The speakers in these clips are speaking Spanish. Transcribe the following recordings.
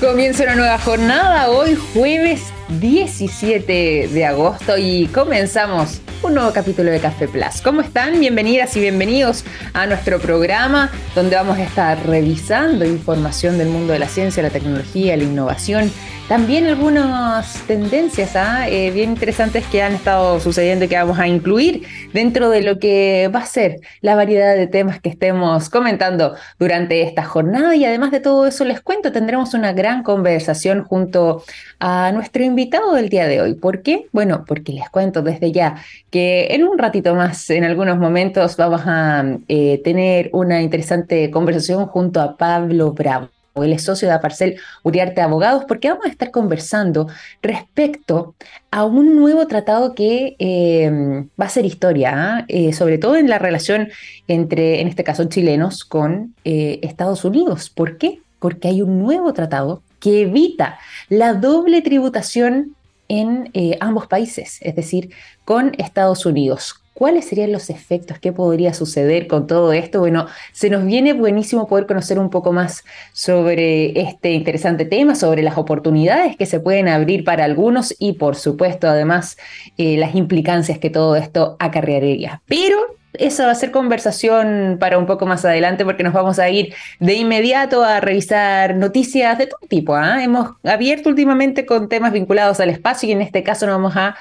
Comienza una nueva jornada hoy jueves 17 de agosto y comenzamos un nuevo capítulo de Café Plus. ¿Cómo están? Bienvenidas y bienvenidos a nuestro programa donde vamos a estar revisando información del mundo de la ciencia, la tecnología, la innovación también algunas tendencias ¿ah? eh, bien interesantes que han estado sucediendo y que vamos a incluir dentro de lo que va a ser la variedad de temas que estemos comentando durante esta jornada. Y además de todo eso, les cuento, tendremos una gran conversación junto a nuestro invitado del día de hoy. ¿Por qué? Bueno, porque les cuento desde ya que en un ratito más, en algunos momentos, vamos a eh, tener una interesante conversación junto a Pablo Bravo él es socio de Aparcel Uriarte Abogados, porque vamos a estar conversando respecto a un nuevo tratado que em, va a ser historia, ¿ah? eh, sobre todo en la relación entre, en este caso, chilenos con eh, Estados Unidos. ¿Por qué? Porque hay un nuevo tratado que evita la doble tributación en eh, ambos países, es decir, con Estados Unidos. ¿Cuáles serían los efectos? ¿Qué podría suceder con todo esto? Bueno, se nos viene buenísimo poder conocer un poco más sobre este interesante tema, sobre las oportunidades que se pueden abrir para algunos y, por supuesto, además, eh, las implicancias que todo esto acarrearía. Pero esa va a ser conversación para un poco más adelante porque nos vamos a ir de inmediato a revisar noticias de todo tipo. ¿ah? Hemos abierto últimamente con temas vinculados al espacio y en este caso nos vamos a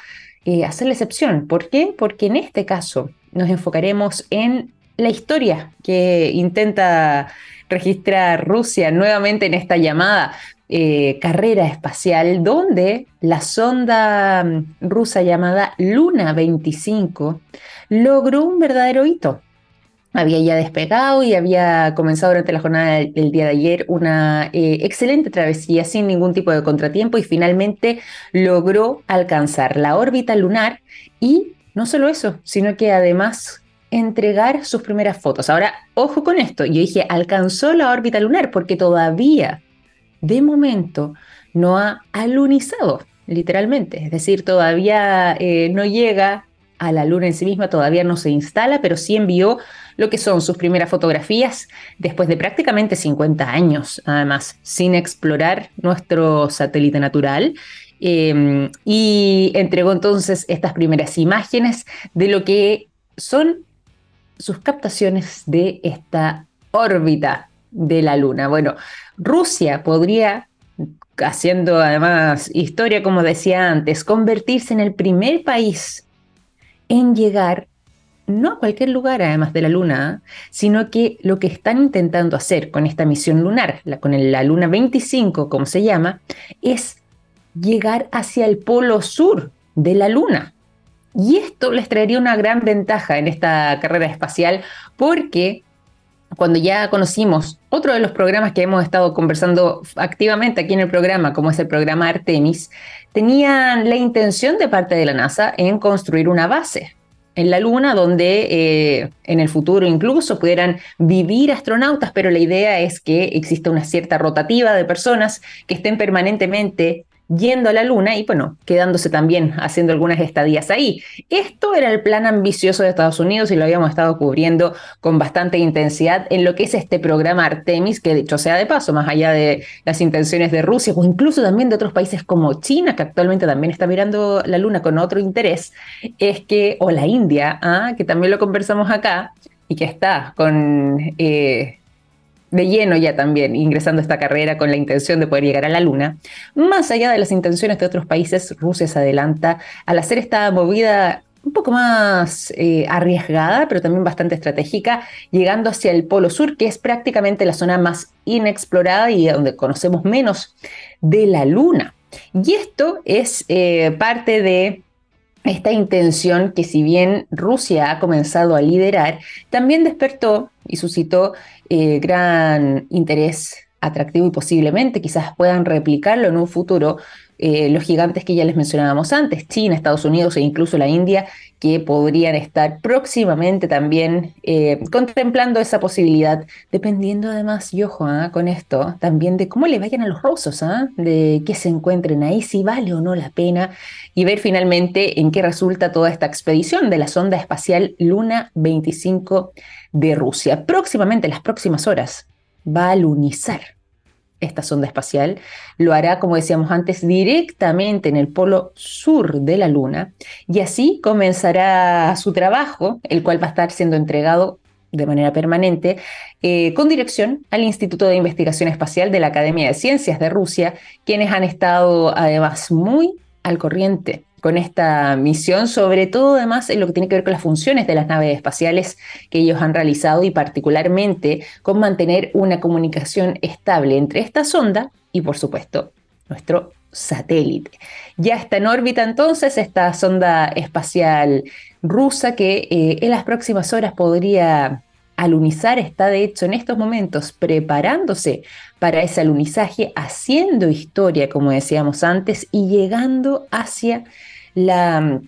eh, hacer la excepción. ¿Por qué? Porque en este caso nos enfocaremos en la historia que intenta registrar Rusia nuevamente en esta llamada eh, carrera espacial, donde la sonda mm, rusa llamada Luna 25 logró un verdadero hito. Había ya despegado y había comenzado durante la jornada del, día de ayer una eh, excelente travesía sin ningún tipo de contratiempo y finalmente logró alcanzar la órbita lunar. Y no solo eso, sino que además entregar sus primeras fotos. Ahora, ojo con esto, yo dije, alcanzó la órbita lunar porque todavía, de momento, no ha alunizado, literalmente, es decir, todavía eh, no llega a la luna en sí misma, todavía no se instala, pero sí envió lo que son sus primeras fotografías después de prácticamente 50 años, además, sin explorar nuestro satélite natural. Em, y entregó entonces estas primeras imágenes de lo que son sus captaciones de esta órbita de la Luna. Bueno, Rusia podría, haciendo además historia, como decía antes, convertirse en el primer país en llegar no a cualquier lugar además de la Luna, sino que lo que están intentando hacer con esta misión lunar, con la Luna 25, como se llama, es llegar hacia el polo sur de la Luna. Y esto les traería una gran ventaja en esta carrera espacial porque cuando ya conocimos otro de los programas que hemos estado conversando activamente aquí en el programa, como es el programa Artemis, tenían la intención de parte de la NASA en construir una base en la Luna, donde eh, en el futuro incluso pudieran vivir astronautas, pero la idea es que exista una cierta rotativa de personas que estén permanentemente yendo a la Luna y bueno, quedándose también haciendo algunas estadías ahí. Esto era el plan ambicioso de Estados Unidos y lo habíamos estado cubriendo con bastante intensidad en lo que es este programa Artemis, que dicho sea de paso, más allá de las intenciones de Rusia o incluso también de otros países como China, que actualmente también está mirando la Luna con otro interés, es que, o la India, ¿ah? que también lo conversamos acá y que está con... Eh, de lleno ya también ingresando a esta carrera con la intención de poder llegar a la Luna. Más allá de las intenciones de otros países, Rusia se adelanta al hacer esta movida un poco más eh, arriesgada, pero también bastante estratégica, llegando hacia el Polo Sur, que es prácticamente la zona más inexplorada y donde conocemos menos de la Luna. Y esto es eh, parte de esta intención que si bien Rusia ha comenzado a liderar, también despertó y suscitó eh, gran interés atractivo y posiblemente quizás puedan replicarlo en un futuro eh, los gigantes que ya les mencionábamos antes, China, Estados Unidos e incluso la India, que podrían estar próximamente también eh, contemplando esa posibilidad, dependiendo además, y ojo ¿ah? con esto, también de cómo le vayan a los rusos, ¿ah? de que se encuentren ahí, si vale o no la pena, y ver finalmente en qué resulta toda esta expedición de la sonda espacial Luna 25 de Rusia. Próximamente, en las próximas horas, va a lunizar esta sonda espacial. Lo hará, como decíamos antes, directamente en el polo sur de la Luna y así comenzará su trabajo, el cual va a estar siendo entregado de manera permanente, eh, con dirección al Instituto de Investigación Espacial de la Academia de Ciencias de Rusia, quienes han estado además muy al corriente con esta misión, sobre todo además en lo que tiene que ver con las funciones de las naves espaciales que ellos han realizado y particularmente con mantener una comunicación estable entre esta sonda y por supuesto nuestro satélite. Ya está en órbita entonces esta sonda espacial rusa que eh, en las próximas horas podría alunizar, está de hecho en estos momentos preparándose para ese alunizaje, haciendo historia, como decíamos antes, y llegando hacia la mm,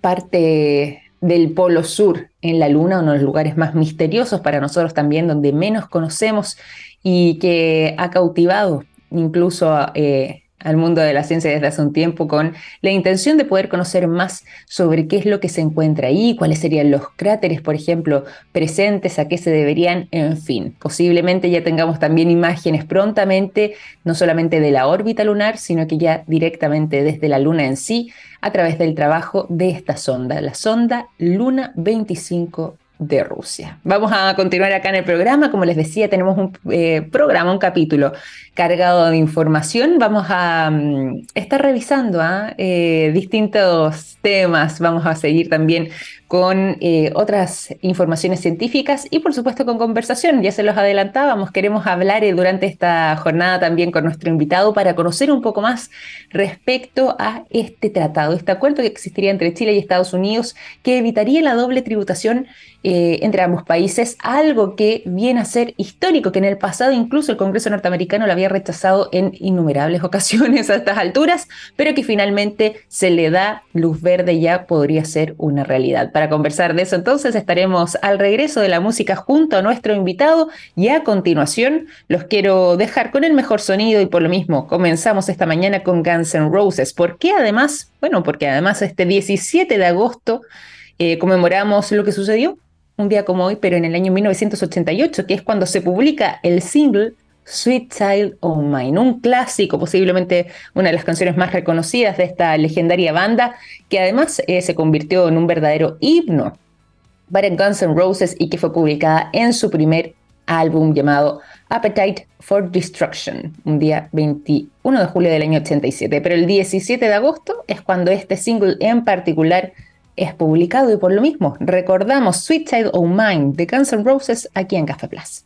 parte del Polo Sur en la Luna, uno de los lugares más misteriosos para nosotros también, donde menos conocemos y que ha cautivado incluso eh, al mundo de la ciencia desde hace un tiempo con la intención de poder conocer más sobre qué es lo que se encuentra ahí, cuáles serían los cráteres, por ejemplo, presentes, a qué se deberían, en fin. Posiblemente ya tengamos también imágenes prontamente, no solamente de la órbita lunar, sino que ya directamente desde la Luna en sí, a través del trabajo de esta sonda, la sonda Luna 25 de Rusia. Vamos a continuar acá en el programa. Como les decía, tenemos un eh, programa, un capítulo cargado de información. Vamos a mm, estar revisando ¿ah? eh, distintos temas. Vamos a seguir también con eh, otras informaciones científicas y por supuesto con conversación. Ya se los adelantábamos, queremos hablar eh, durante esta jornada también con nuestro invitado para conocer un poco más respecto a este tratado, este acuerdo que existiría entre Chile y Estados Unidos que evitaría la doble tributación eh, entre ambos países, algo que viene a ser histórico, que en el pasado incluso el Congreso norteamericano lo había rechazado en innumerables ocasiones a estas alturas, pero que finalmente se le da luz verde ya podría ser una realidad para conversar de eso. Entonces estaremos al regreso de la música junto a nuestro invitado y a continuación los quiero dejar con el mejor sonido y por lo mismo comenzamos esta mañana con Guns N' Roses. ¿Por qué además? Bueno, porque además este 17 de agosto eh, conmemoramos lo que sucedió un día como hoy, pero en el año 1988, que es cuando se publica el single Sweet Child of Mine, un clásico, posiblemente una de las canciones más reconocidas de esta legendaria banda, que además eh, se convirtió en un verdadero himno para Guns N' Roses y que fue publicada en su primer álbum llamado Appetite for Destruction, un día 21 de julio del año 87. Pero el 17 de agosto es cuando este single en particular es publicado y por lo mismo recordamos Sweet Child of Mine de Guns N' Roses aquí en Café Plus.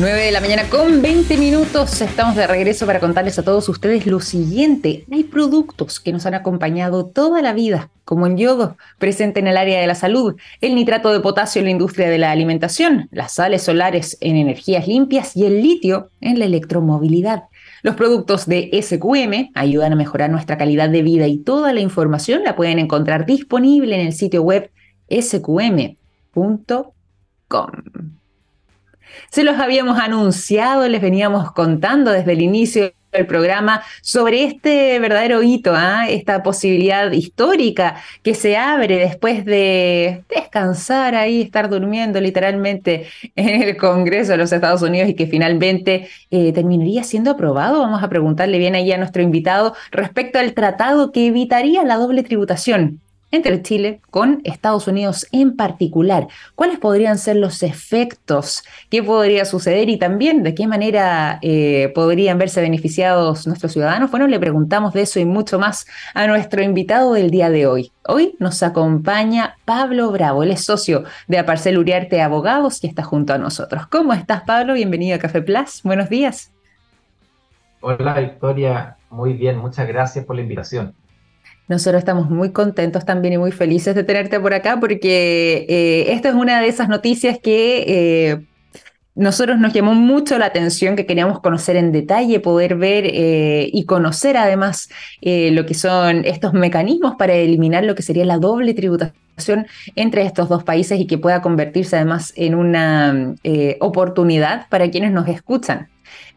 9 de la mañana con 20 minutos. Estamos de regreso para contarles a todos ustedes lo siguiente. Hay productos que nos han acompañado toda la vida, como el yodo, presente en el área de la salud, el nitrato de potasio en la industria de la alimentación, las sales solares en energías limpias y el litio en la electromovilidad. Los productos de SQM ayudan a mejorar nuestra calidad de vida y toda la información la pueden encontrar disponible en el sitio web sqm.com. Se los habíamos anunciado, les veníamos contando desde el inicio del programa sobre este verdadero hito, ¿ah? esta posibilidad histórica que se abre después de descansar ahí, estar durmiendo literalmente en el Congreso de los Estados Unidos y que finalmente eh, terminaría siendo aprobado. Vamos a preguntarle bien ahí a nuestro invitado respecto al tratado que evitaría la doble tributación entre Chile con Estados Unidos en particular. ¿Cuáles podrían ser los efectos? ¿Qué podría suceder? Y también de qué manera eh, podrían verse beneficiados nuestros ciudadanos. Bueno, le preguntamos de eso y mucho más a nuestro invitado del día de hoy. Hoy nos acompaña Pablo Bravo, él es socio de Aparcel Uriarte Abogados y está junto a nosotros. ¿Cómo estás, Pablo? Bienvenido a Café Plus. Buenos días. Hola, Victoria. Muy bien, muchas gracias por la invitación. Nosotros estamos muy contentos también y muy felices de tenerte por acá porque eh, esta es una de esas noticias que eh, nosotros nos llamó mucho la atención, que queríamos conocer en detalle, poder ver eh, y conocer además lo que son estos mecanismos para eliminar lo que sería la doble tributación entre estos dos países y que pueda convertirse además en una eh, oportunidad para quienes nos escuchan.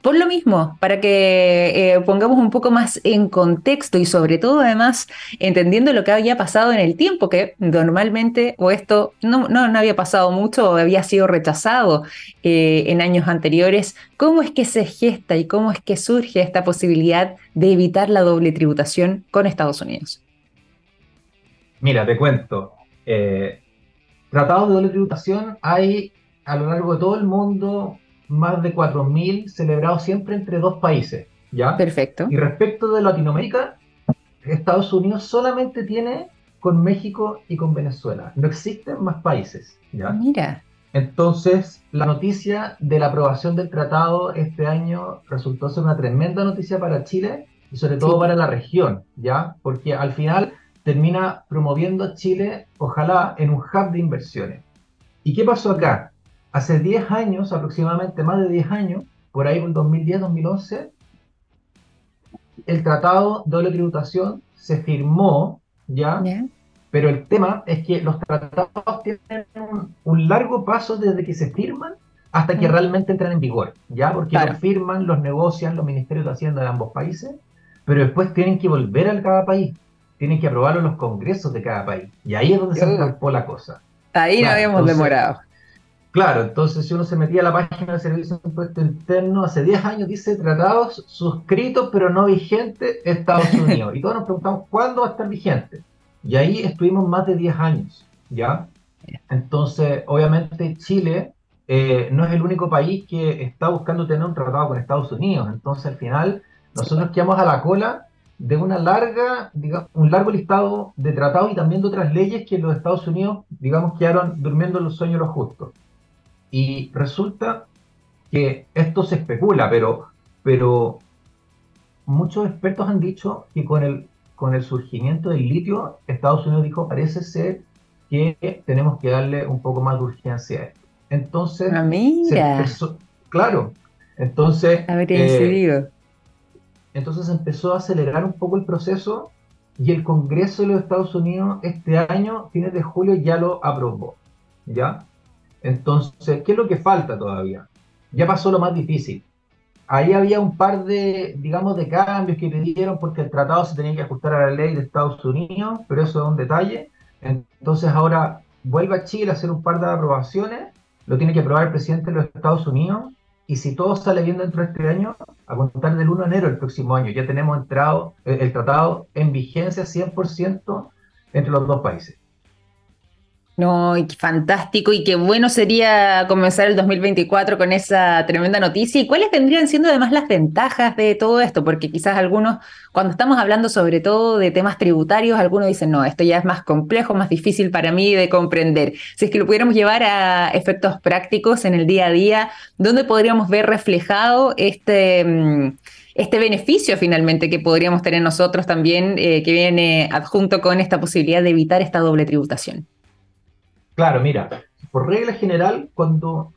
Por lo mismo, para que eh, pongamos un poco más en contexto y sobre todo además entendiendo lo que había pasado en el tiempo, que normalmente o esto no, no, había pasado mucho o había sido rechazado eh, en años anteriores, ¿cómo es que se gesta y cómo es que surge esta posibilidad de evitar la doble tributación con Estados Unidos? Mira, te cuento. Eh, tratados de doble tributación hay a lo largo de todo el mundo más de 4.000 celebrados siempre entre dos países. ¿ya? Perfecto. Y respecto de Latinoamérica, Estados Unidos solamente tiene con México y con Venezuela. No existen más países. ¿ya? Mira. Entonces, la noticia de la aprobación del tratado este año resultó ser una tremenda noticia para Chile y sobre todo para la región, ¿ya? Porque al final termina promoviendo a Chile, ojalá, en un hub de inversiones. ¿Y qué pasó acá? Hace 10 años, aproximadamente más de 10 años, por ahí por 2010-2011, el tratado de doble tributación se firmó ya, pero el tema es que los tratados tienen un, largo paso desde que se firman hasta que realmente entran en vigor, ya, porque los firman, los negocian los ministerios de Hacienda de ambos países, pero después tienen que volver a cada país, tienen que aprobarlo los congresos de cada país, y ahí es donde se escapó la cosa. Ahí no habíamos demorado. Claro, entonces si uno se metía a la página de Servicio de Impuesto Interno, hace 10 años dice tratados suscritos pero no vigentes Estados Unidos. Y todos nos preguntamos cuándo va a estar vigente. Y ahí estuvimos más de 10 años, ¿ya? Entonces, obviamente Chile eh, no es el único país que está buscando tener un tratado con Estados Unidos. Entonces, al final, nosotros quedamos a la cola de una larga, digamos, un largo listado de tratados y también de otras leyes que los Estados Unidos, digamos, quedaron durmiendo los sueños los justos. Y resulta que esto se especula, pero, pero muchos expertos han dicho que con el, con el surgimiento del litio, Estados Unidos dijo, parece ser que tenemos que darle un poco más de urgencia a esto. Entonces, ah, claro, entonces, eh, entonces empezó a acelerar un poco el proceso y el Congreso de los Estados Unidos este año, fines de julio, ya lo aprobó. ¿Ya? Entonces, ¿qué es lo que falta todavía? Ya pasó lo más difícil. Ahí había un par de, digamos, de cambios que pidieron porque el tratado se tenía que ajustar a la ley de Estados Unidos, pero eso es un detalle. Entonces ahora vuelve a Chile a hacer un par de aprobaciones, lo tiene que aprobar el presidente de los Estados Unidos, y si todo sale bien dentro de este año, a contar del 1 de enero del próximo año, ya tenemos entrado el, tratado en vigencia 100% entre los dos países. No, y fantástico y qué bueno sería comenzar el 2024 con esa tremenda noticia. ¿Y cuáles vendrían siendo además las ventajas de todo esto? Porque quizás algunos, cuando estamos hablando sobre todo de temas tributarios, algunos dicen, no, esto ya es más complejo, más difícil para mí de comprender. Si es que lo pudiéramos llevar a efectos prácticos en el día a día, ¿dónde podríamos ver reflejado este mm, este beneficio finalmente que podríamos tener nosotros también, eh, que viene adjunto con esta posibilidad de evitar esta doble tributación. Claro, mira, por regla general, cuando,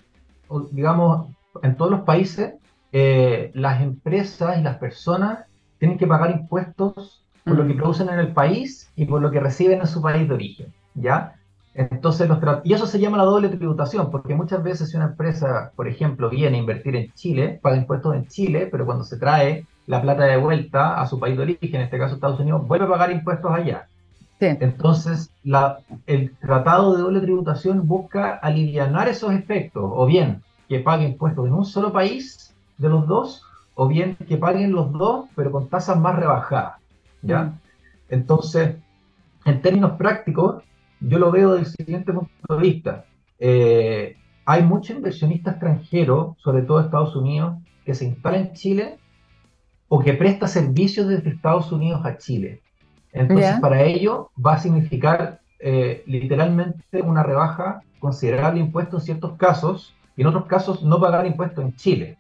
digamos, en todos los países, eh, las empresas y las personas tienen que pagar impuestos por lo que mm. producen en el país y por lo que reciben en su país de origen, ¿ya? Entonces, y eso se llama la doble tributación, porque muchas veces si una empresa, por ejemplo, viene a invertir en Chile, paga impuestos en Chile, pero cuando se trae la plata de vuelta a su país de origen, en este caso Estados Unidos, vuelve a pagar impuestos allá. Entonces, el tratado de doble tributación busca aliviar esos efectos, o bien que paguen impuestos en un solo país de los dos, o bien que paguen los dos, pero con tasas más rebajadas. ¿ya? Mm. Entonces, en términos prácticos, yo lo veo del siguiente punto de vista. Eh, hay mucho inversionista extranjero, sobre todo Estados Unidos, que se instala en Chile o que presta servicios desde Estados Unidos a Chile. Entonces, para ello va a significar eh, literalmente una rebaja considerable de impuestos en ciertos casos y en otros casos no pagar impuestos en Chile.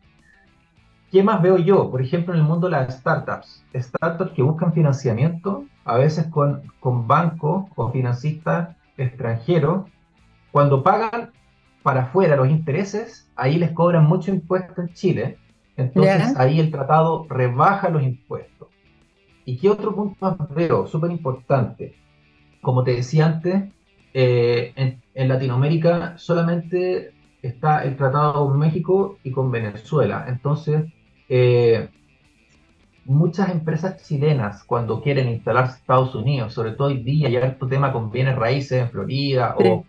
¿Qué más veo yo? Por ejemplo, en el mundo de las startups. Startups que buscan financiamiento, a veces con, con bancos o financistas extranjeros. Cuando pagan para afuera los intereses, ahí les cobran mucho impuesto en Chile. Entonces ahí el tratado rebaja los impuestos. ¿Y qué otro punto más veo? Súper importante. Como te decía antes, eh, en, Latinoamérica solamente está el tratado con México y con Venezuela. Entonces, eh, muchas empresas chilenas cuando quieren instalarse en Estados Unidos, sobre todo hoy día, ya tu tema con bienes raíces en Florida o,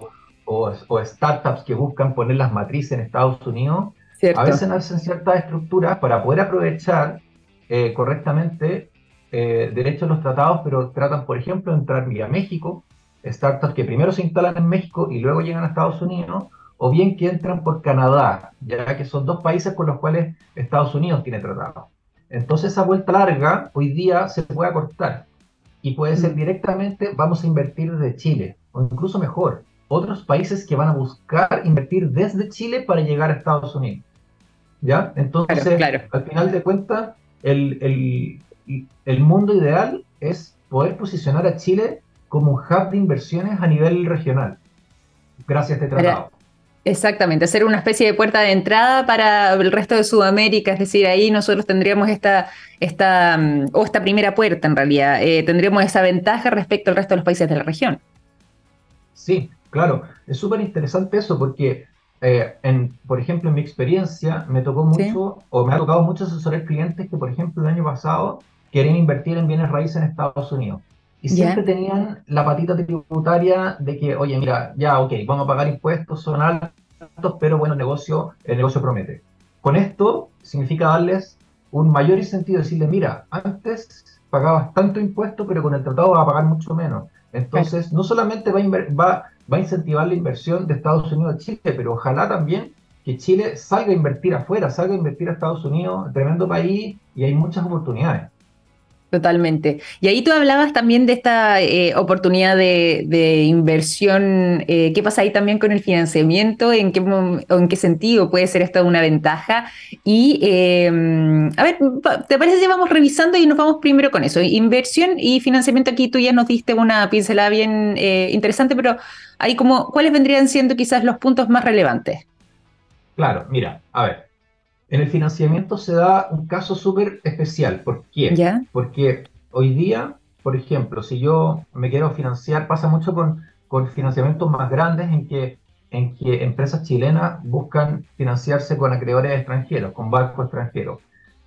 o, startups que buscan poner las matrices en Estados Unidos, a veces hacen ciertas estructuras para poder aprovechar eh, correctamente eh, derechos de los tratados, pero tratan, por ejemplo, de entrar vía México, startups que primero se instalan en México y luego llegan a Estados Unidos, o bien que entran por Canadá, ya que son dos países con los cuales Estados Unidos tiene tratados. Entonces esa vuelta larga hoy día se puede acortar y puede ser mm. directamente vamos a invertir desde Chile o incluso mejor, otros países que van a buscar invertir desde Chile para llegar a Estados Unidos. ¿Ya? Entonces, al final de cuentas, el, el, el mundo ideal es poder posicionar a Chile como un hub de inversiones a nivel regional, gracias a este tratado. Exactamente, hacer una especie de puerta de entrada para el resto de Sudamérica, es decir, ahí nosotros tendríamos esta, esta mm, o esta primera puerta en realidad, eh, tendríamos esa ventaja respecto al resto de los países de la región. Sí, claro, es súper interesante eso porque, eh, en, por ejemplo, en mi experiencia me tocó mucho, o me ha tocado mucho asesorar clientes que, por ejemplo, el año pasado querían invertir en bienes raíces en Estados Unidos y siempre tenían la patita tributaria de que, oye, mira, ya, ok, vamos a pagar impuestos, son altos, pero bueno, el negocio, el negocio promete. Con esto significa darles un mayor incentivo, decirle, mira, antes pagabas tanto impuesto, pero con el tratado vas a pagar mucho menos. Entonces, no solamente va a, va, va a incentivar la inversión de Estados Unidos a Chile, pero ojalá también que Chile salga a invertir afuera, salga a invertir a Estados Unidos, tremendo país, y hay muchas oportunidades. Totalmente. Y ahí tú hablabas también de esta eh, oportunidad de, inversión. Eh, ¿Qué pasa ahí también con el financiamiento? ¿En qué, en qué sentido puede ser esto una ventaja? Y, em, a ver, ¿te parece que vamos revisando y nos vamos primero con eso? Inversión y financiamiento. Aquí tú ya nos diste una pincelada bien eh, interesante, pero ahí como, ¿cuáles vendrían siendo quizás los puntos más relevantes? Claro, mira, a ver, en el financiamiento se da un caso súper especial. ¿Por qué? Porque hoy día, por ejemplo, si yo me quiero financiar, pasa mucho con, con financiamientos más grandes en que, en que empresas chilenas buscan financiarse con acreedores extranjeros, con bancos extranjeros.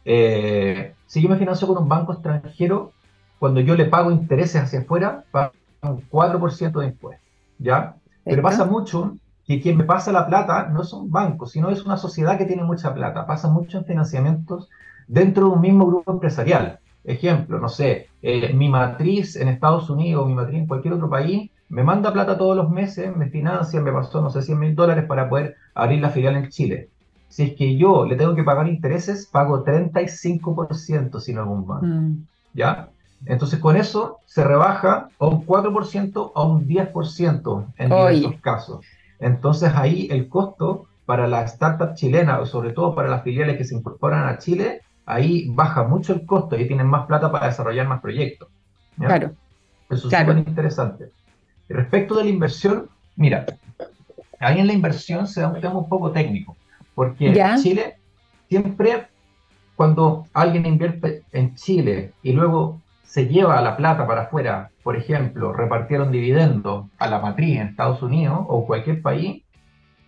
Eh, si yo me financio con un banco extranjero, cuando yo le pago intereses hacia afuera, pago un 4% de impuestos. ¿ya? Pero pasa mucho que quien me pasa la plata no es un banco, sino es una sociedad que tiene mucha plata. Pasa mucho en financiamientos dentro de un mismo grupo empresarial. Ejemplo, no sé, eh, mi matriz en Estados Unidos, mi matriz en cualquier otro país, me manda plata todos los meses, me financia, me pasó, no sé, 100 mil dólares para poder abrir la filial en Chile. Si es que yo le tengo que pagar intereses, pago 35% sin algún banco. Mm. ¿Ya? Entonces con eso se rebaja a un 4% a un 10% en diversos casos. Entonces ahí el costo para la startup chilena, o sobre todo para las filiales que se incorporan a Chile, ahí baja mucho el costo y tienen más plata para desarrollar más proyectos. Claro. Eso es súper interesante. Respecto de la inversión, mira, ahí en la inversión se da un tema un poco técnico, porque en Chile siempre cuando alguien invierte en Chile y luego se lleva la plata para afuera, por ejemplo, repartieron dividendos a la matriz en Estados Unidos o cualquier país,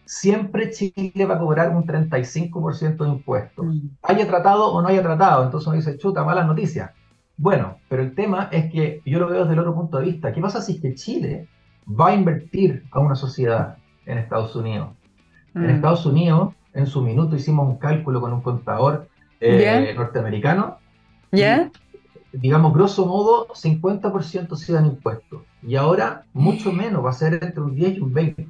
siempre Chile va a cobrar un 35% de impuestos. Mm. Haya tratado o no haya tratado, entonces uno dice, chuta, mala noticia. Bueno, pero el tema es que yo lo veo desde el otro punto de vista. ¿Qué pasa si es que Chile va a invertir a una sociedad en Estados Unidos? En mm. Estados Unidos, en su minuto hicimos un cálculo con un contador eh, norteamericano. ¿Ya? Digamos, grosso modo, 50% se dan impuestos. Y ahora mucho menos, va a ser entre un 10 y un 20.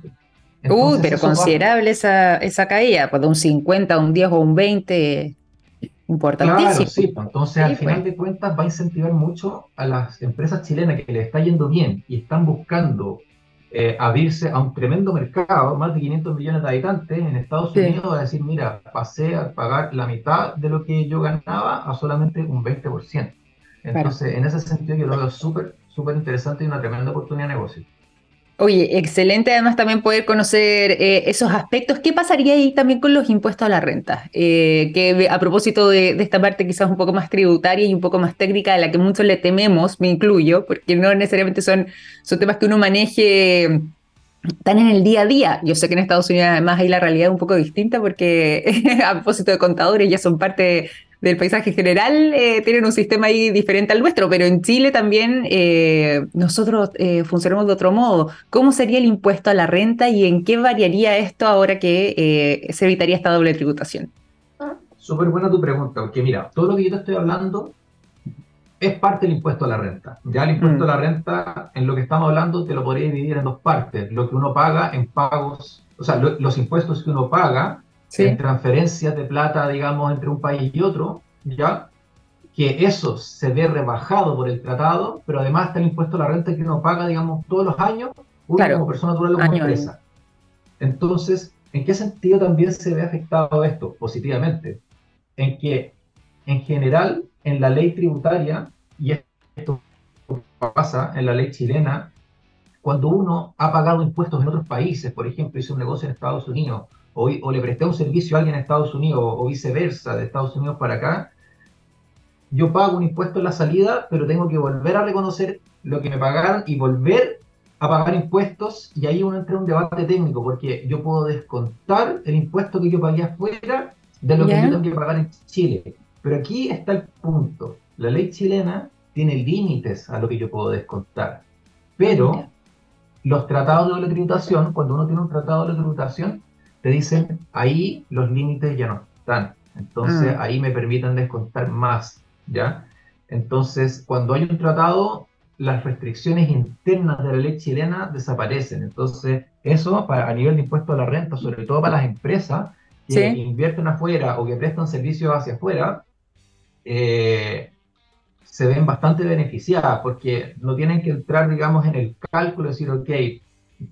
Uy, pero considerable esa, esa caída, pues de un 50, un 10 o un 20, importantísimo. Claro, sí, pues, entonces al final pues. de cuentas va a incentivar mucho a las empresas chilenas que le está yendo bien y están buscando eh, abrirse a un tremendo mercado, más de 500 millones de habitantes en Estados Unidos, va a decir, mira, pasé a pagar la mitad de lo que yo ganaba a solamente un 20%. Entonces, en ese sentido, yo lo veo súper, súper interesante y una tremenda oportunidad de negocio. Oye, excelente además también poder conocer eh, esos aspectos. ¿Qué pasaría ahí también con los impuestos a la renta? Eh, que a propósito de, esta parte quizás un poco más tributaria y un poco más técnica, a la que muchos le tememos, me incluyo, porque no necesariamente son, son temas que uno maneje están en el día a día. Yo sé que en Estados Unidos además hay la realidad un poco distinta porque a propósito de contadores ya son parte del paisaje general, eh, tienen un sistema ahí diferente al nuestro, pero en Chile también eh, nosotros eh, funcionamos de otro modo. ¿Cómo sería el impuesto a la renta y en qué variaría esto ahora que se evitaría esta doble tributación? Súper buena tu pregunta, porque mira, todo lo que yo te estoy hablando es parte del impuesto a la renta. Ya el impuesto a la mm. renta, en lo que estamos hablando, te lo podría dividir en dos partes. Lo que uno paga en pagos, o sea, los impuestos que uno paga en transferencias de plata, digamos, entre un país y otro, ya que eso se ve rebajado por el tratado, pero además está el impuesto a la renta que uno paga, digamos, todos los años, uno como persona natural o como empresa. Entonces, ¿en qué sentido también se ve afectado esto? Positivamente. En que, en general, en la ley tributaria, y esto pasa en la ley chilena, cuando uno ha pagado impuestos en otros países, por ejemplo, hizo un negocio en Estados Unidos, o, o, le presté un servicio a alguien en Estados Unidos, o viceversa, de Estados Unidos para acá, yo pago un impuesto en la salida, pero tengo que volver a reconocer lo que me pagaron y volver a pagar impuestos, y ahí uno entra en un debate técnico, porque yo puedo descontar el impuesto que yo pagué afuera de lo que yo tengo que pagar en Chile. Pero aquí está el punto. La ley chilena tiene límites a lo que yo puedo descontar. Pero los tratados de doble tributación, cuando uno tiene un tratado de doble tributación, te dicen ahí los límites ya no están. Entonces ah. ahí me permiten descontar más, ¿ya? Entonces, cuando hay un tratado, las restricciones internas de la ley chilena desaparecen. Entonces, eso para, a nivel de impuesto a la renta, sobre todo para las empresas que invierten afuera o que prestan servicios hacia afuera, eh, se ven bastante beneficiadas porque no tienen que entrar, digamos, en el cálculo y decir, ok,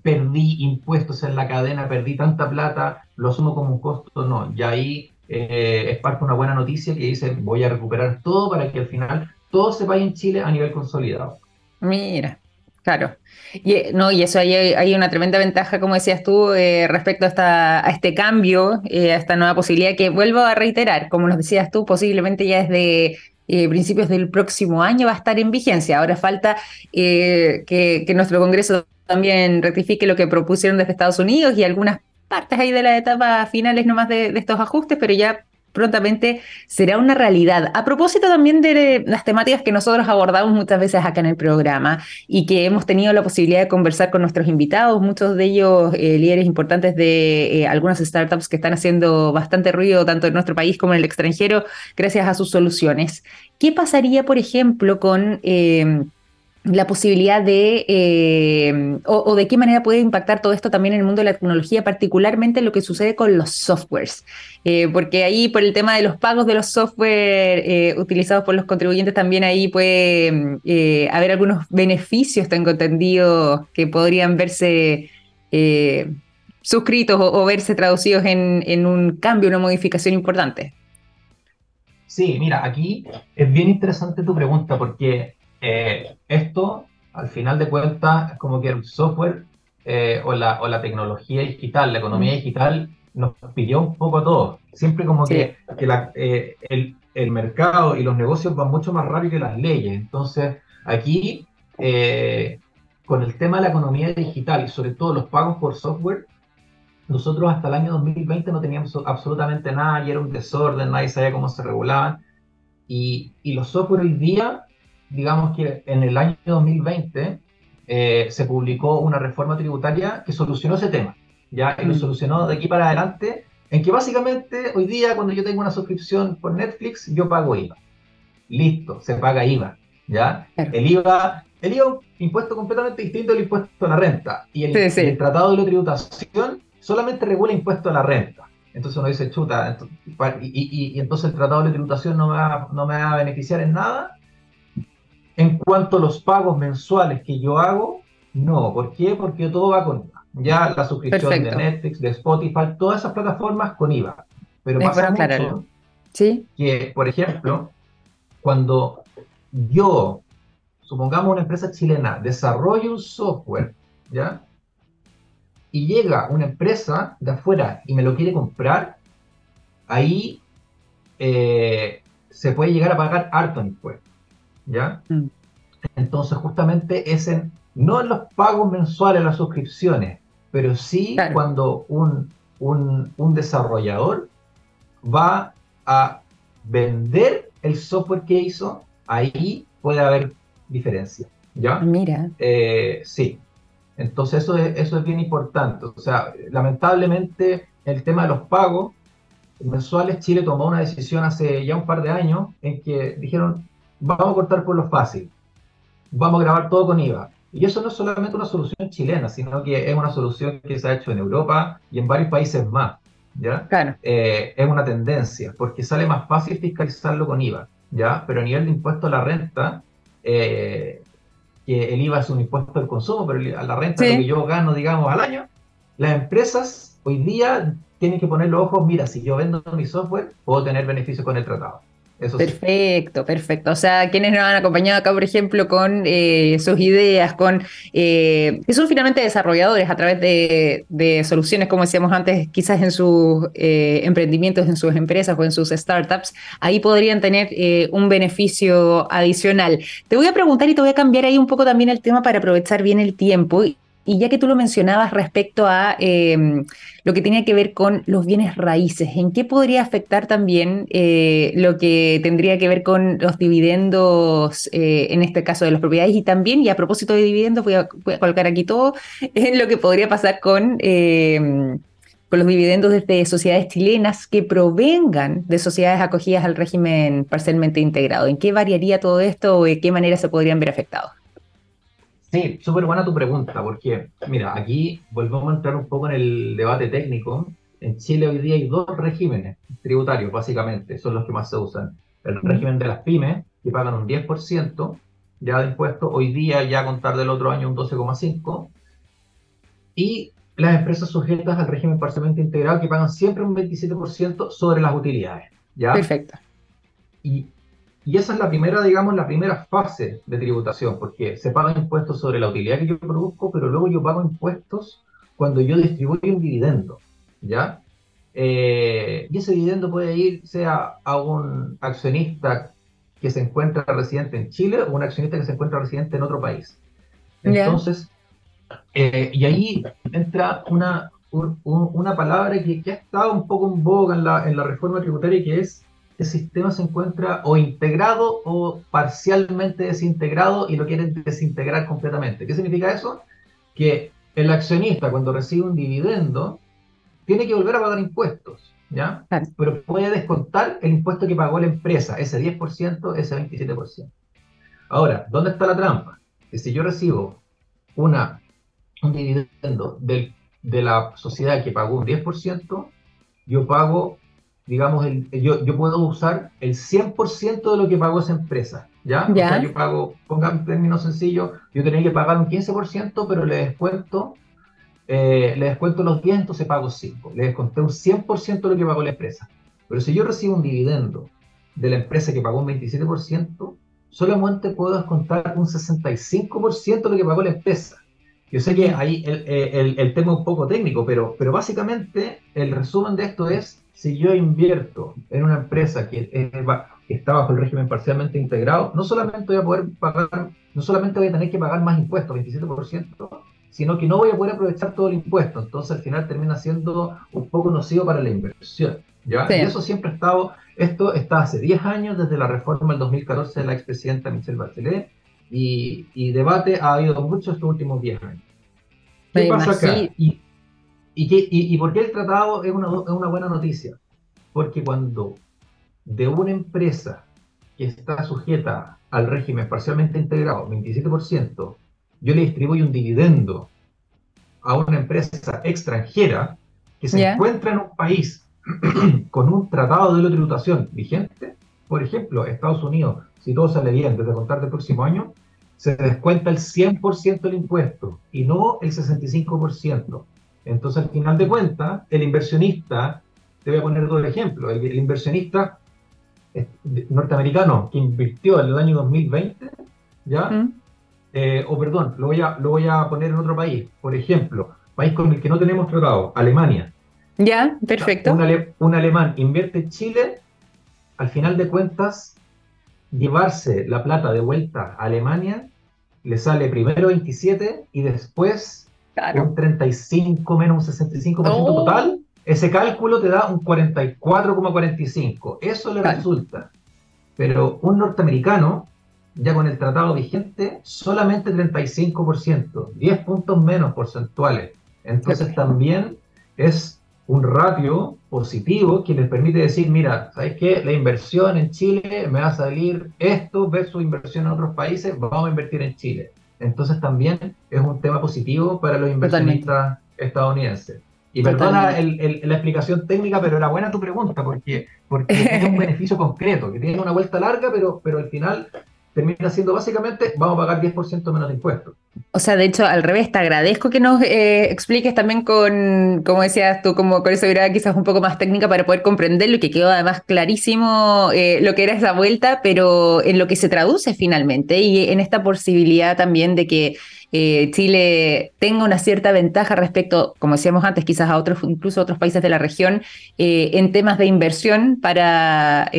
perdí impuestos en la cadena, perdí tanta plata, lo asumo como un costo, no, y ahí eh, es parte una buena noticia que dice, voy a recuperar todo para que al final todo se vaya en Chile a nivel consolidado. Mira, Claro. Y, eh, no, y eso hay, hay una tremenda ventaja, como decías tú, eh, respecto a, a este cambio, a esta nueva posibilidad que vuelvo a reiterar, como nos decías tú, posiblemente ya desde principios del próximo año va a estar en vigencia. Ahora falta que, que, nuestro Congreso también rectifique lo que propusieron desde Estados Unidos y algunas partes ahí de la etapa finales nomás de, de estos ajustes, pero ya prontamente será una realidad. A propósito también de las temáticas que nosotros abordamos muchas veces acá en el programa y que hemos tenido la posibilidad de conversar con nuestros invitados, muchos de ellos eh, líderes importantes de eh, algunas startups que están haciendo bastante ruido tanto en nuestro país como en el extranjero gracias a sus soluciones. ¿Qué pasaría, por ejemplo, con... Eh, la posibilidad de, eh, o, de qué manera puede impactar todo esto también en el mundo de la tecnología, particularmente lo que sucede con los softwares. Eh, porque ahí por el tema de los pagos de los software eh, utilizados por los contribuyentes también ahí puede haber algunos beneficios, tengo entendido, que podrían verse suscritos o, verse traducidos en un cambio, una modificación importante. Sí, mira, aquí es bien interesante tu pregunta porque eh, esto, al final de cuentas, es como que el software eh, o, la, o, la, tecnología digital, la economía digital, nos pilló un poco a todos. Siempre como que, que la, eh, el, el, mercado y los negocios van mucho más rápido que las leyes. Entonces, aquí, con el tema de la economía digital y sobre todo los pagos por software, nosotros hasta el año 2020 no teníamos absolutamente nada y era un desorden, nadie sabía cómo se regulaban. Y, y los software hoy día digamos que en el año 2020 eh, se publicó una reforma tributaria que solucionó ese tema, ¿ya? Y lo mm. solucionó de aquí para adelante, en que básicamente hoy día cuando yo tengo una suscripción por Netflix, yo pago IVA. Listo, se paga IVA, ¿ya? El IVA, el IVA es un impuesto completamente distinto del impuesto a la renta. Y el, Tratado de la Tributación solamente regula impuesto a la renta. Entonces uno dice, chuta, y, entonces el Tratado de Tributación no no me va a beneficiar en nada, en cuanto a los pagos mensuales que yo hago, no. ¿Por qué? Porque todo va con IVA. Ya la suscripción de Netflix, de Spotify, todas esas plataformas con IVA. Pero pasa mucho ¿Sí? que, por ejemplo, cuando yo, supongamos una empresa chilena, desarrollo un software, ¿ya? Y llega una empresa de afuera y me lo quiere comprar, ahí eh, se puede llegar a pagar harto impuesto. ¿Ya? Mm. Entonces, justamente es en, no en los pagos mensuales, las suscripciones, pero sí cuando un, un, un desarrollador va a vender el software que hizo, ahí puede haber diferencia. ¿Ya? Mira. Eh, sí. Entonces eso es, eso es bien importante. O sea, lamentablemente el tema de los pagos mensuales, Chile tomó una decisión hace ya un par de años en que dijeron, vamos a cortar por lo fácil, vamos a grabar todo con IVA. Y eso no es solamente una solución chilena, sino que es una solución que se ha hecho en Europa y en varios países más. ¿ya? Claro. Eh, es una tendencia, porque sale más fácil fiscalizarlo con IVA, ¿ya? Pero a nivel de impuesto a la renta, eh, que el IVA es un impuesto al consumo, pero a la renta lo que yo gano, digamos, al año, las empresas hoy día tienen que poner los ojos, mira, si yo vendo mi software, puedo tener beneficios con el tratado perfecto, perfecto. O sea, quienes nos han acompañado acá, por ejemplo, con eh, sus ideas, con eh, que son finalmente desarrolladores a través de, soluciones, como decíamos antes, quizás en sus eh, emprendimientos, en sus empresas o en sus startups, ahí podrían tener un beneficio adicional. Te voy a preguntar y te voy a cambiar ahí un poco también el tema para aprovechar bien el tiempo. Ya que tú lo mencionabas respecto a em, lo que tenía que ver con los bienes raíces, ¿en qué podría afectar también eh, lo que tendría que ver con los dividendos, eh, en este caso de las propiedades? Y también, y a propósito de dividendos, voy a, colocar aquí todo, en lo que podría pasar con, em, con los dividendos desde sociedades chilenas que provengan de sociedades acogidas al régimen parcialmente integrado. ¿En qué variaría todo esto o de qué manera se podrían ver afectados? Sí, súper buena tu pregunta, porque, mira, aquí volvemos a entrar un poco en el debate técnico. En Chile hoy día hay dos regímenes tributarios, básicamente, son los que más se usan. El régimen de las pymes, que pagan un 10% ya de impuestos, hoy día ya a contar del otro año un 12,5%, y las empresas sujetas al régimen parcialmente integrado, que pagan siempre un 27% sobre las utilidades. ¿ya? Perfecto. Y y esa es la primera, digamos, la primera fase de tributación, porque se pagan impuestos sobre la utilidad que yo produzco, pero luego yo pago impuestos cuando yo distribuyo un dividendo, ¿ya? Eh, y ese dividendo puede ir, sea a un accionista que se encuentra residente en Chile o un accionista que se encuentra residente en otro país. Entonces, eh, y ahí entra una, una palabra que, que, ha estado un poco en boga en la, en la reforma tributaria, que es el sistema se encuentra o integrado o parcialmente desintegrado y lo quieren desintegrar completamente. ¿Qué significa eso? Que el accionista cuando recibe un dividendo tiene que volver a pagar impuestos, ¿ya? Pero puede descontar el impuesto que pagó la empresa, ese 10%, ese 27%. Ahora, ¿dónde está la trampa? Que si yo recibo una, un dividendo del, de la sociedad que pagó un 10%, yo pago digamos, el, yo, yo puedo usar el 100% de lo que pagó esa empresa, ¿ya? O sea, yo pago, pongan en términos sencillos, yo tenía que pagar un 15%, pero le descuento, eh, le descuento los 10, entonces pago 5. Le desconté un 100% de lo que pagó la empresa. Pero si yo recibo un dividendo de la empresa que pagó un 27%, solamente puedo descontar un 65% de lo que pagó la empresa. Yo sé que ahí el, el, el, tema es un poco técnico, pero, pero básicamente el resumen de esto es si yo invierto en una empresa que, está bajo el régimen parcialmente integrado, no solamente voy a poder pagar, no solamente voy a tener que pagar más impuestos, 27%, sino que no voy a poder aprovechar todo el impuesto. Entonces al final termina siendo un poco nocivo para la inversión. ¿ya? Y eso siempre ha estado, esto está hace 10 años, desde la reforma del 2014 de la expresidenta Michelle Bachelet, y, debate ha habido mucho estos últimos 10 años. ¿Qué pasa acá? ¿Y, por qué el tratado es una, buena noticia? Porque cuando de una empresa que está sujeta al régimen parcialmente integrado, 27%, yo le distribuyo un dividendo a una empresa extranjera que se encuentra en un país con un tratado de tributación vigente, por ejemplo, Estados Unidos, si todo sale bien desde contar del próximo año, se descuenta el 100% del impuesto y no el 65%. Entonces, al final de cuentas, el inversionista, te voy a poner dos ejemplos, el, inversionista eh, norteamericano que invirtió en el año 2020, ¿ya? Eh, o perdón, lo voy, a, lo voy a poner en otro país, por ejemplo, país con el que no tenemos tratado, Alemania. Ya, perfecto. Un, alemán invierte en Chile, al final de cuentas, llevarse la plata de vuelta a Alemania le sale primero 27 y después un 35 menos un 65% total, ese cálculo te da un 44,45. Eso le resulta. Pero un norteamericano, ya con el tratado vigente, solamente 35%, 10 puntos menos porcentuales. Entonces también es un ratio positivo que les permite decir, mira, ¿sabes qué? La inversión en Chile me va a salir esto versus inversión en otros países, vamos a invertir en Chile. Entonces también es un tema positivo para los inversionistas estadounidenses. Y perdona la explicación técnica, pero era buena tu pregunta, porque, porque tiene un beneficio concreto, que tiene una vuelta larga, pero, pero al final termina siendo básicamente, vamos a pagar 10% menos de impuestos. O sea, de hecho, al revés, te agradezco que nos eh, expliques también con, como decías tú, como con esa mirada quizás un poco más técnica para poder comprenderlo y que quedó además clarísimo eh, lo que era esa vuelta, pero en lo que se traduce finalmente y en esta posibilidad también de que eh, Chile tenga una cierta ventaja respecto, como decíamos antes, quizás a otros, incluso a otros países de la región, en temas de inversión para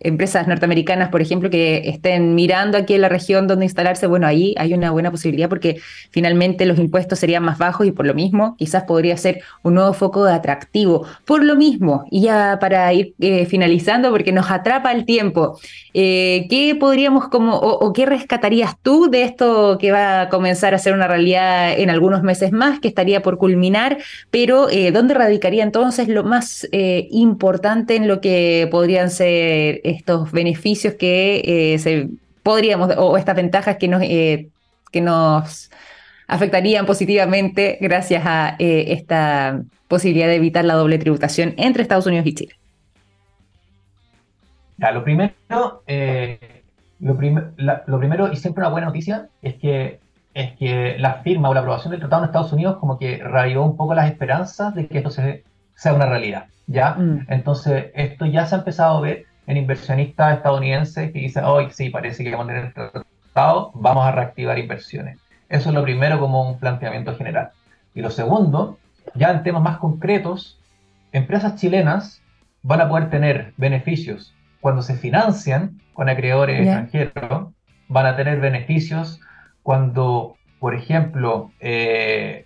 empresas norteamericanas, por ejemplo, que estén mirando aquí en la región donde instalarse, bueno, ahí hay una buena posibilidad porque finalmente los impuestos serían más bajos y por lo mismo quizás podría ser un nuevo foco de atractivo. Por lo mismo, y ya para ir eh, finalizando, porque nos atrapa el tiempo, eh, ¿qué podríamos como, o, qué rescatarías tú de esto que va a comenzar a ser una realidad en algunos meses más, que estaría por culminar, pero eh, ¿dónde radicaría entonces lo más importante en lo que podrían ser estos beneficios que eh, se podríamos, o estas ventajas que nos, eh, que nos afectarían positivamente gracias a eh, esta posibilidad de evitar la doble tributación entre Estados Unidos y Chile. Ya, lo primero, lo, lo, primero y siempre una buena noticia es que es que la firma o la aprobación del tratado en Estados Unidos como que rayó un poco las esperanzas de que esto sea una realidad, ¿ya? Mm. Entonces, esto ya se ha empezado a ver en inversionistas estadounidenses que dicen, hoy sí, parece que vamos a tener tratado, vamos a reactivar inversiones. Eso es lo primero como un planteamiento general. Y lo segundo, ya en temas más concretos, empresas chilenas van a poder tener beneficios cuando se financian con acreedores extranjeros, van a tener beneficios cuando, por ejemplo, eh,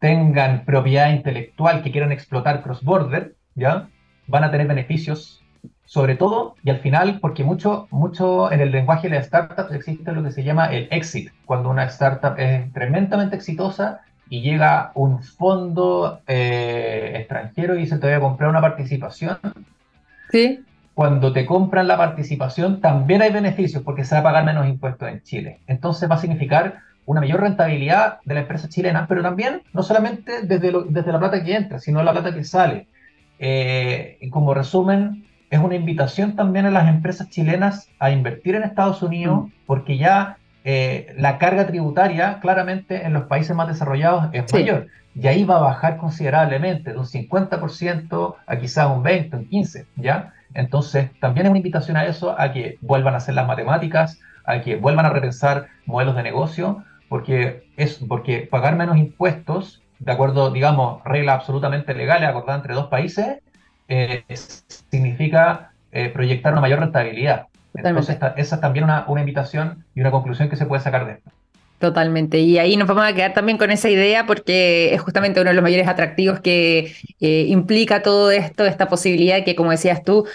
tengan propiedad intelectual que quieran explotar cross-border, ¿ya? Van a tener beneficios sobre todo y al final, porque mucho, mucho en el lenguaje de las startups existe lo que se llama el exit, cuando una startup es tremendamente exitosa y llega un fondo eh, extranjero y dice te voy a comprar una participación. Sí. Cuando te compran la participación también hay beneficios porque se va a pagar menos impuestos en Chile. Entonces va a significar una mayor rentabilidad de la empresa chilena, pero también no solamente desde, desde la plata que entra, sino la plata que sale. Eh, como resumen, es una invitación también a las empresas chilenas a invertir en Estados Unidos, mm. porque ya eh, la carga tributaria claramente en los países más desarrollados es mayor. Y ahí va a bajar considerablemente, de un 50% a quizás un 20, un 15%, ¿ya? Entonces, también es una invitación a eso, a que vuelvan a hacer las matemáticas, a que vuelvan a repensar modelos de negocio, porque, es, porque pagar menos impuestos, de acuerdo, digamos, reglas absolutamente legales acordadas entre dos países, eh, significa eh, proyectar una mayor rentabilidad. Entonces, esa es también una, una, invitación y una conclusión que se puede sacar de esto. Totalmente. Y ahí nos vamos a quedar también con esa idea porque es justamente uno de los mayores atractivos que eh, implica todo esto, esta posibilidad que, como decías tú,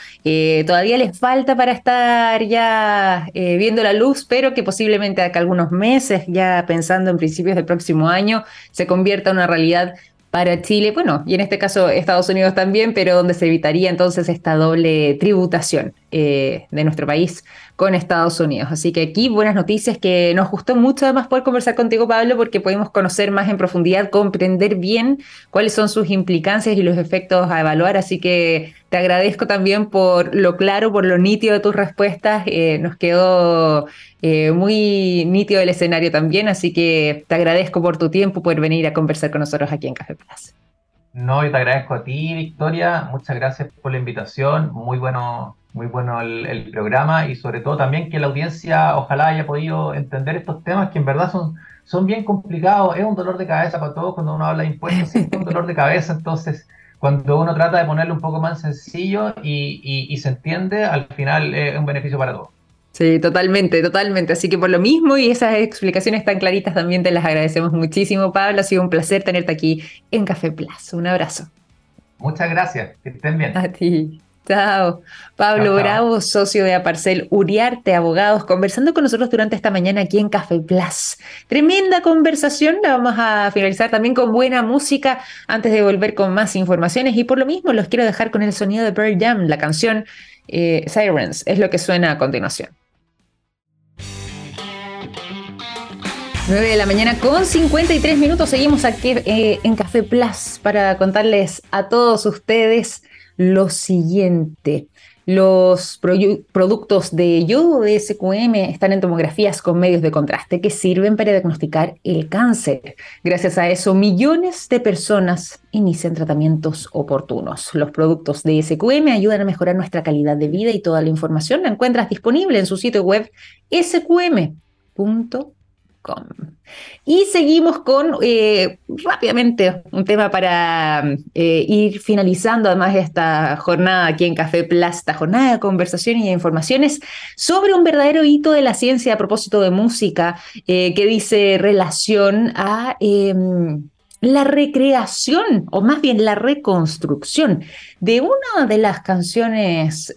todavía les falta para estar ya viendo la luz, pero que posiblemente acá algunos meses, ya pensando en principios del próximo año, se convierta en una realidad para Chile, bueno, y en este caso Estados Unidos también, pero donde se evitaría entonces esta doble tributación eh, de nuestro país con Estados Unidos. Así que aquí buenas noticias que nos gustó mucho además poder conversar contigo, Pablo, porque podemos conocer más en profundidad, comprender bien cuáles son sus implicancias y los efectos a evaluar. Así que te agradezco también por lo claro, por lo nítido de tus respuestas. Eh, nos quedó eh, muy nítido el escenario también, así que te agradezco por tu tiempo, por venir a conversar con nosotros aquí en Café Plaza. No, y te agradezco a ti, Victoria. Muchas gracias por la invitación. Muy bueno, muy bueno el, programa y sobre todo también que la audiencia ojalá haya podido entender estos temas que en verdad son, son bien complicados. Es un dolor de cabeza para todos cuando uno habla de impuestos, es un dolor de cabeza. Entonces, cuando uno trata de ponerlo un poco más sencillo y, se entiende, al final es un beneficio para todos. Sí, totalmente, totalmente. Así que por lo mismo y esas explicaciones tan claritas también te las agradecemos muchísimo, Pablo. Ha sido un placer tenerte aquí en Café Plus. Un abrazo. Muchas gracias, que estén bien. A ti. Chao. Pablo Bravo, socio de Aparcel Uriarte Abogados, conversando con nosotros durante esta mañana aquí en Café Plus. Tremenda conversación, la vamos a finalizar también con buena música antes de volver con más informaciones y por lo mismo los quiero dejar con el sonido de Bird Jam, la canción eh, Sirens, es lo que suena a continuación. 9 de la mañana con 53 minutos. Seguimos aquí eh, en Café Plus para contarles a todos ustedes lo siguiente. Los productos de yodo de SQM están en tomografías con medios de contraste que sirven para diagnosticar el cáncer. Gracias a eso, millones de personas inician tratamientos oportunos. Los productos de SQM ayudan a mejorar nuestra calidad de vida y toda la información la encuentras disponible en su sitio web sqm.com. Y seguimos con eh, rápidamente un tema para eh, ir finalizando además esta jornada aquí en Café Plus, esta jornada de conversación y de informaciones sobre un verdadero hito de la ciencia a propósito de música eh, que dice relación a em, la recreación, o más bien la reconstrucción de una de las canciones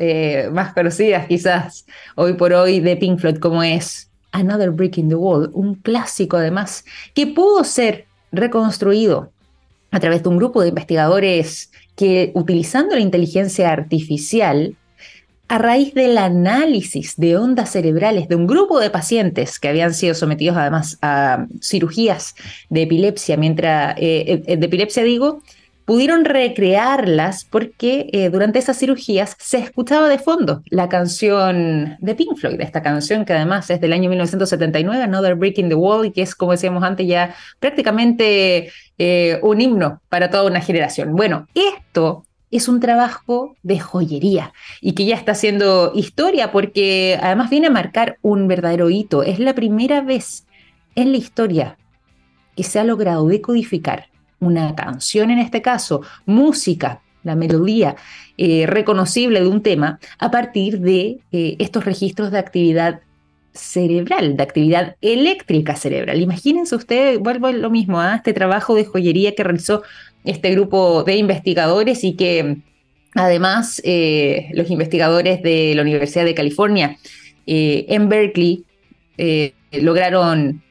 más conocidas quizás hoy por hoy de Pink Floyd, como es Another Brick in the Wall, un clásico además, que pudo ser reconstruido a través de un grupo de investigadores que, utilizando la inteligencia artificial, a raíz del análisis de ondas cerebrales de un grupo de pacientes que habían sido sometidos además a cirugías de epilepsia, mientras, eh, eh, de epilepsia digo, pudieron recrearlas porque eh, durante esas cirugías se escuchaba de fondo la canción de Pink Floyd, esta canción que además es del año 1979, Another Brick in the Wall, y que es, como decíamos antes, ya prácticamente eh, un himno para toda una generación. Bueno, esto es un trabajo de joyería y que ya está haciendo historia porque además viene a marcar un verdadero hito. Es la primera vez en la historia que se ha logrado decodificar una canción en este caso, música, la melodía eh, reconocible de un tema a partir de eh, estos registros de actividad cerebral, de actividad eléctrica cerebral. Imagínense ustedes, vuelvo a lo mismo, a ¿ah? este trabajo de joyería que realizó este grupo de investigadores y que además eh, los investigadores de la Universidad de California en Berkeley lograron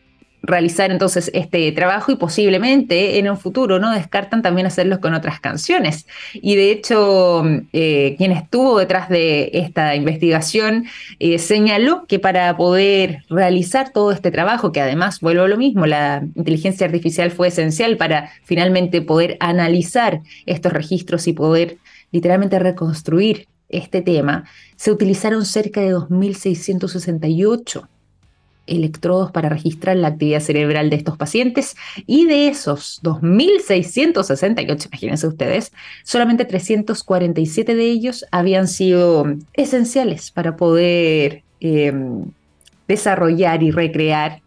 realizar entonces este trabajo y posiblemente en un futuro no descartan también hacerlo con otras canciones. Y de hecho, eh, quien estuvo detrás de esta investigación eh, señaló que para poder realizar todo este trabajo, que además vuelvo a lo mismo, la inteligencia artificial fue esencial para finalmente poder analizar estos registros y poder literalmente reconstruir este tema, se utilizaron cerca de 2.668 electrodos para registrar la actividad cerebral de estos pacientes. Y de esos 2.668, imagínense ustedes, solamente 347 de ellos habían sido esenciales para poder em, desarrollar y recrear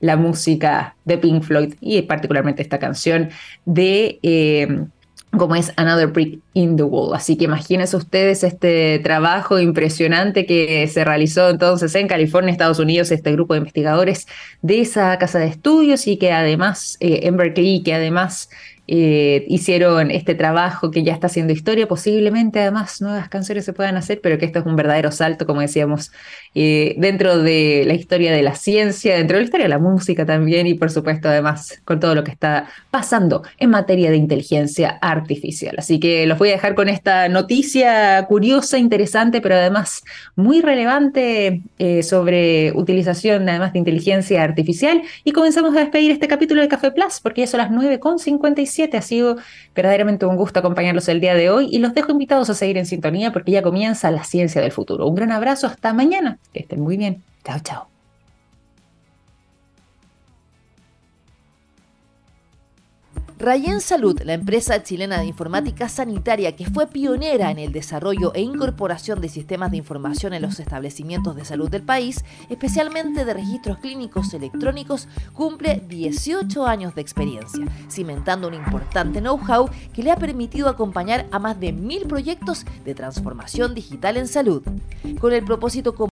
la música de Pink Floyd y particularmente esta canción de... Em, como es Another Brick in the Wall. Así que imagínense ustedes este trabajo impresionante que se realizó entonces en California, Estados Unidos, este grupo de investigadores de esa casa de estudios y que además eh, en Berkeley, que además eh, hicieron este trabajo que ya está haciendo historia, posiblemente además nuevas canciones se puedan hacer, pero que esto es un verdadero salto, como decíamos, eh, dentro de la historia de la ciencia, dentro de la historia de la música también y por supuesto además con todo lo que está pasando en materia de inteligencia artificial. Así que los voy a dejar con esta noticia curiosa, interesante, pero además muy relevante eh, sobre utilización además de inteligencia artificial y comenzamos a despedir este capítulo de Café Plus porque ya son las 9.57 ha sido verdaderamente un gusto acompañarlos el día de hoy y los dejo invitados a seguir en sintonía porque ya comienza la ciencia del futuro. Un gran abrazo, hasta mañana. Que estén muy bien. Chao, chao. Rayen Salud, la empresa chilena de informática sanitaria que fue pionera en el desarrollo e incorporación de sistemas de información en los establecimientos de salud del país, especialmente de registros clínicos electrónicos, cumple 18 años de experiencia, cimentando un importante know-how que le ha permitido acompañar a más de mil proyectos de transformación digital en salud. Con el propósito